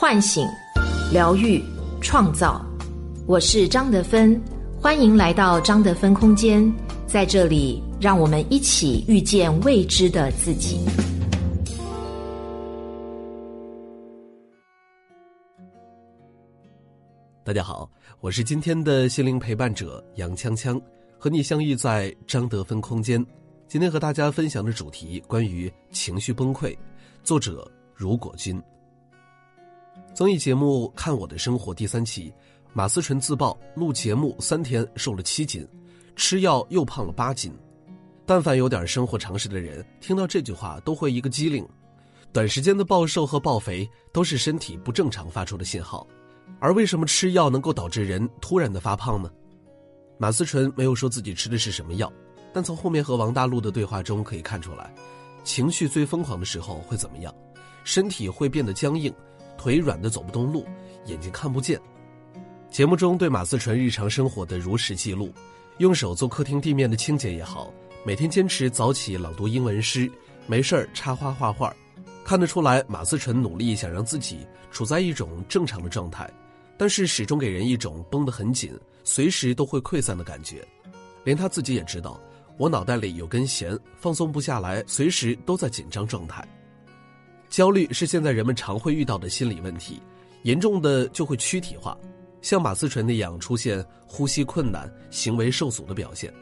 唤醒、疗愈、创造。我是张德芬，欢迎来到张德芬空间，在这里，让我们一起遇见未知的自己。大家好，我是今天的心灵陪伴者杨锵锵，和你相遇在张德芬空间。今天和大家分享的主题关于情绪崩溃，作者如果君。综艺节目《看我的生活》第三期，马思纯自曝录节目三天瘦了七斤，吃药又胖了八斤。但凡有点生活常识的人，听到这句话都会一个机灵。短时间的暴瘦和暴肥都是身体不正常发出的信号，而为什么吃药能够导致人突然的发胖呢？马思纯没有说自己吃的是什么药，但从后面和王大陆的对话中可以看出来，情绪最疯狂的时候会怎么样？身体会变得僵硬。腿软的走不动路，眼睛看不见。节目中对马思纯日常生活的如实记录，用手做客厅地面的清洁也好，每天坚持早起朗读英文诗，没事儿插花画画，看得出来马思纯努力想让自己处在一种正常的状态，但是始终给人一种绷得很紧，随时都会溃散的感觉。连他自己也知道，我脑袋里有根弦，放松不下来，随时都在紧张状态。焦虑是现在人们常会遇到的心理问题，严重的就会躯体化，像马思纯那样出现呼吸困难、行为受阻的表现。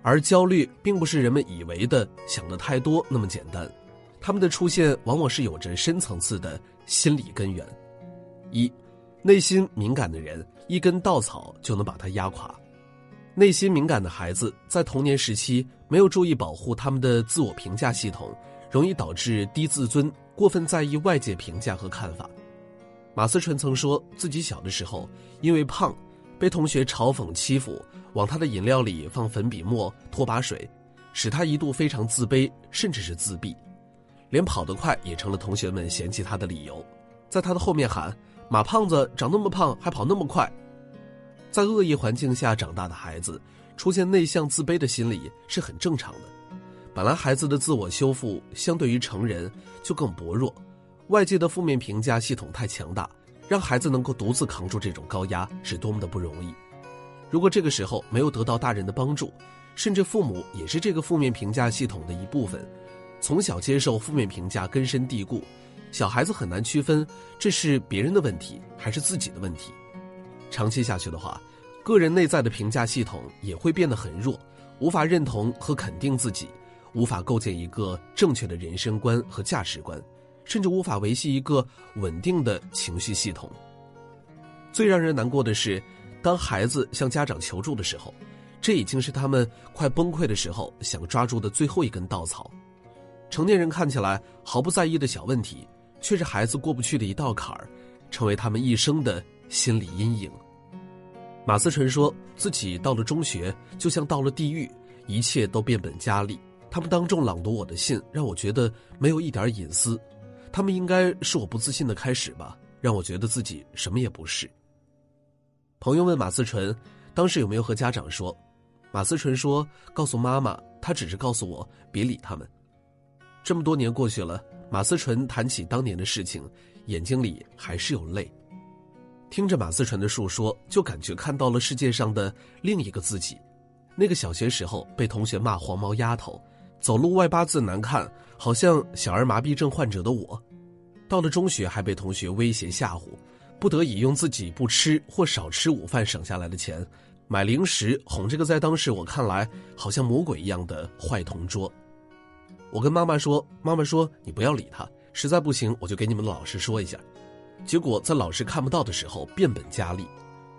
而焦虑并不是人们以为的想的太多那么简单，他们的出现往往是有着深层次的心理根源。一，内心敏感的人，一根稻草就能把他压垮。内心敏感的孩子在童年时期没有注意保护他们的自我评价系统，容易导致低自尊。过分在意外界评价和看法，马思纯曾说自己小的时候因为胖，被同学嘲讽欺负，往他的饮料里放粉笔沫、拖把水，使他一度非常自卑，甚至是自闭，连跑得快也成了同学们嫌弃他的理由。在他的后面喊：“马胖子长那么胖还跑那么快。”在恶意环境下长大的孩子，出现内向自卑的心理是很正常的。本来孩子的自我修复相对于成人就更薄弱，外界的负面评价系统太强大，让孩子能够独自扛住这种高压是多么的不容易。如果这个时候没有得到大人的帮助，甚至父母也是这个负面评价系统的一部分，从小接受负面评价根深蒂固，小孩子很难区分这是别人的问题还是自己的问题。长期下去的话，个人内在的评价系统也会变得很弱，无法认同和肯定自己。无法构建一个正确的人生观和价值观，甚至无法维系一个稳定的情绪系统。最让人难过的是，当孩子向家长求助的时候，这已经是他们快崩溃的时候想抓住的最后一根稻草。成年人看起来毫不在意的小问题，却是孩子过不去的一道坎儿，成为他们一生的心理阴影。马思纯说自己到了中学，就像到了地狱，一切都变本加厉。他们当众朗读我的信，让我觉得没有一点隐私。他们应该是我不自信的开始吧，让我觉得自己什么也不是。朋友问马思纯，当时有没有和家长说？马思纯说：“告诉妈妈，她只是告诉我别理他们。”这么多年过去了，马思纯谈起当年的事情，眼睛里还是有泪。听着马思纯的述说，就感觉看到了世界上的另一个自己，那个小学时候被同学骂黄毛丫头。走路外八字难看，好像小儿麻痹症患者的我，到了中学还被同学威胁吓唬，不得已用自己不吃或少吃午饭省下来的钱，买零食哄这个在当时我看来好像魔鬼一样的坏同桌。我跟妈妈说，妈妈说你不要理他，实在不行我就给你们老师说一下。结果在老师看不到的时候变本加厉，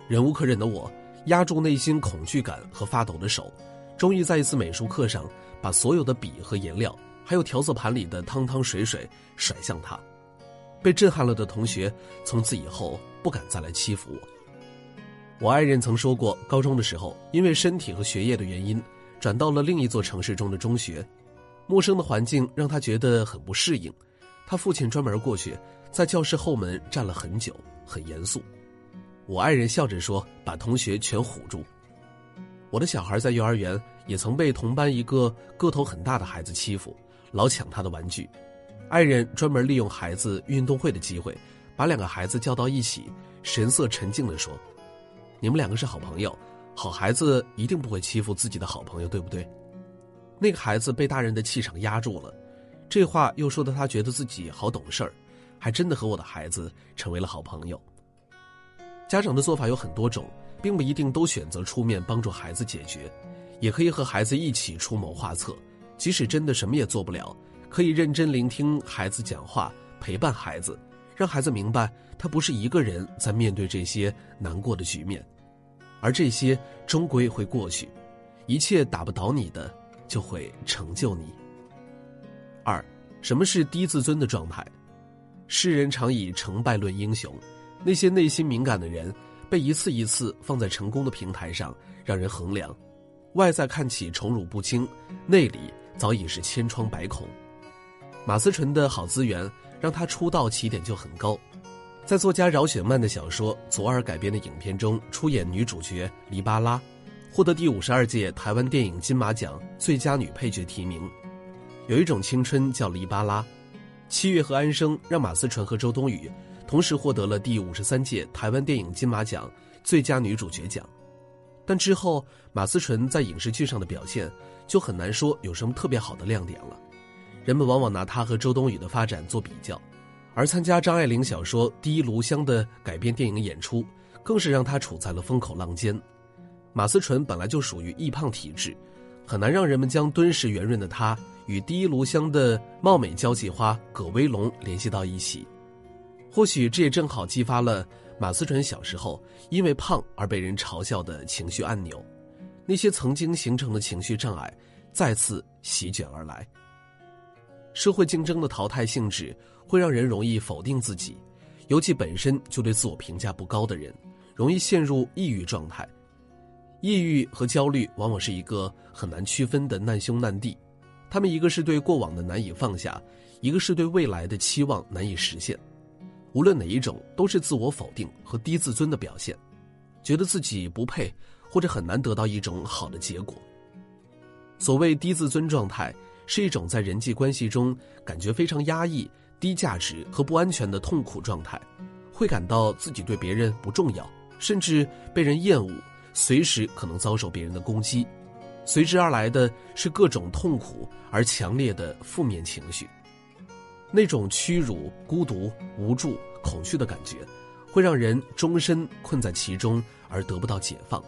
忍无可忍的我压住内心恐惧感和发抖的手，终于在一次美术课上。把所有的笔和颜料，还有调色盘里的汤汤水水甩向他，被震撼了的同学从此以后不敢再来欺负我。我爱人曾说过，高中的时候因为身体和学业的原因，转到了另一座城市中的中学，陌生的环境让他觉得很不适应。他父亲专门过去，在教室后门站了很久，很严肃。我爱人笑着说：“把同学全唬住。”我的小孩在幼儿园也曾被同班一个个头很大的孩子欺负，老抢他的玩具。爱人专门利用孩子运动会的机会，把两个孩子叫到一起，神色沉静地说：“你们两个是好朋友，好孩子一定不会欺负自己的好朋友，对不对？”那个孩子被大人的气场压住了，这话又说的他觉得自己好懂事儿，还真的和我的孩子成为了好朋友。家长的做法有很多种，并不一定都选择出面帮助孩子解决，也可以和孩子一起出谋划策。即使真的什么也做不了，可以认真聆听孩子讲话，陪伴孩子，让孩子明白他不是一个人在面对这些难过的局面，而这些终归会过去，一切打不倒你的。就会成就你。二，什么是低自尊的状态？世人常以成败论英雄，那些内心敏感的人，被一次一次放在成功的平台上让人衡量，外在看起宠辱不惊，内里早已是千疮百孔。马思纯的好资源让他出道起点就很高，在作家饶雪漫的小说《左耳》改编的影片中出演女主角黎巴拉。获得第五十二届台湾电影金马奖最佳女配角提名。有一种青春叫黎巴拉，七月和安生让马思纯和周冬雨同时获得了第五十三届台湾电影金马奖最佳女主角奖。但之后马思纯在影视剧上的表现就很难说有什么特别好的亮点了。人们往往拿她和周冬雨的发展做比较，而参加张爱玲小说《第一炉香》的改编电影演出，更是让她处在了风口浪尖。马思纯本来就属于易胖体质，很难让人们将敦实圆润的她与第一炉香的貌美交际花葛威龙联系到一起。或许这也正好激发了马思纯小时候因为胖而被人嘲笑的情绪按钮，那些曾经形成的情绪障碍再次席卷而来。社会竞争的淘汰性质会让人容易否定自己，尤其本身就对自我评价不高的人，容易陷入抑郁状态。抑郁和焦虑往往是一个很难区分的难兄难弟，他们一个是对过往的难以放下，一个是对未来。的期望难以实现。无论哪一种，都是自我否定和低自尊的表现，觉得自己不配，或者很难得到一种好的结果。所谓低自尊状态，是一种在人际关系中感觉非常压抑、低价值和不安全的痛苦状态，会感到自己对别人不重要，甚至被人厌恶。随时可能遭受别人的攻击，随之而来的是各种痛苦而强烈的负面情绪。那种屈辱、孤独、无助、恐惧的感觉，会让人终身困在其中而得不到解放。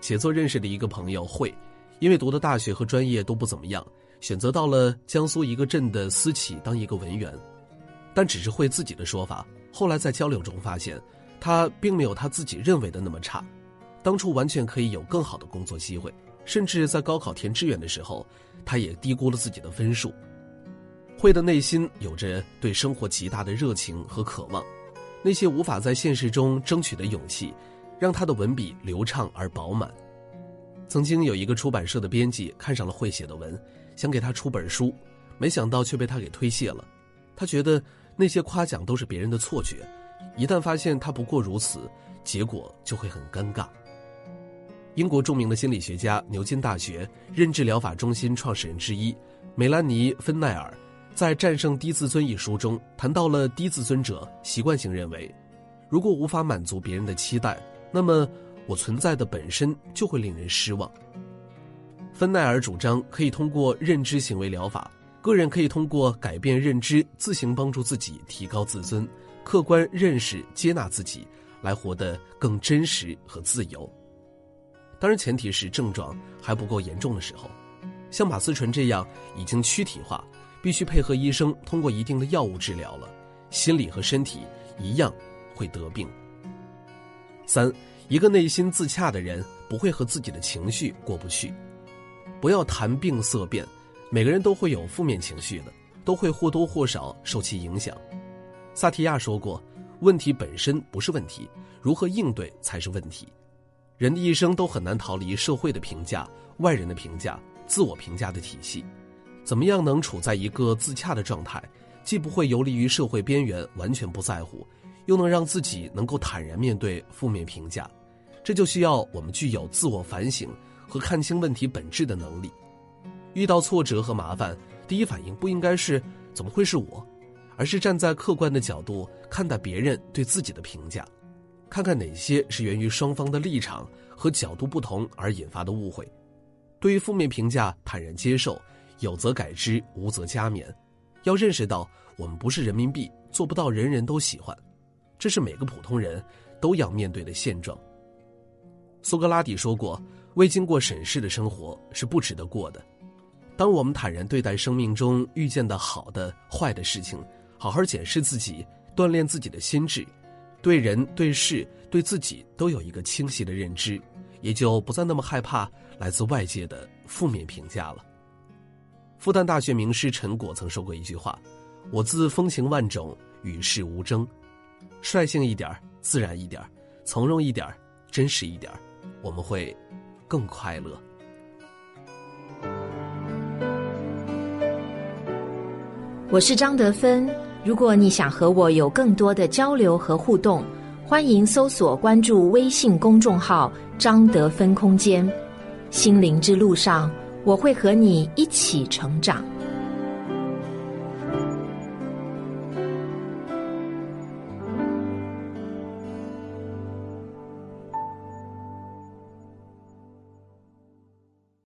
写作认识的一个朋友会，因为读的大学和专业都不怎么样，选择到了江苏一个镇的私企当一个文员，但只是会自己的说法。后来在交流中发现。他并没有他自己认为的那么差，当初完全可以有更好的工作机会，甚至在高考填志愿的时候，他也低估了自己的分数。慧的内心有着对生活极大的热情和渴望，那些无法在现实中争取的勇气，让他的文笔流畅而饱满。曾经有一个出版社的编辑看上了慧写的文，想给他出本书，没想到却被他给推卸了。他觉得那些夸奖都是别人的错觉。一旦发现他不过如此，结果就会很尴尬。英国著名的心理学家、牛津大学认知疗法中心创始人之一梅兰妮·芬奈尔，在《战胜低自尊》一书中谈到了低自尊者习惯性认为，如果无法满足别人的期待，那么我存在的本身就会令人失望。芬奈尔主张可以通过认知行为疗法，个人可以通过改变认知，自行帮助自己提高自尊。客观认识、接纳自己，来活得更真实和自由。当然，前提是症状还不够严重的时候。像马思纯这样已经躯体化，必须配合医生通过一定的药物治疗了，心理和身体一样会得病。三，一个内心自洽的人不会和自己的情绪过不去。不要谈病色变，每个人都会有负面情绪的，都会或多或少受其影响。萨提亚说过：“问题本身不是问题，如何应对才是问题。”人的一生都很难逃离社会的评价、外人的评价、自我评价的体系。怎么样能处在一个自洽的状态，既不会游离于社会边缘，完全不在乎，又能让自己能够坦然面对负面评价？这就需要我们具有自我反省和看清问题本质的能力。遇到挫折和麻烦，第一反应不应该是“怎么会是我”。而是站在客观的角度看待别人对自己的评价，看看哪些是源于双方的立场和角度不同而引发的误会。对于负面评价，坦然接受，有则改之，无则加勉。要认识到，我们不是人民币，做不到人人都喜欢，这是每个普通人都要面对的现状。苏格拉底说过：“未经过审视的生活是不值得过的。”当我们坦然对待生命中遇见的好的、坏的事情，好好检视自己，锻炼自己的心智，对人、对事、对自己都有一个清晰的认知，也就不再那么害怕来自外界的负面评价了。复旦大学名师陈果曾说过一句话：“我自风情万种，与世无争，率性一点自然一点从容一点真实一点我们会更快乐。”我是张德芬。如果你想和我有更多的交流和互动，欢迎搜索关注微信公众号“张德芬空间”。心灵之路上，我会和你一起成长。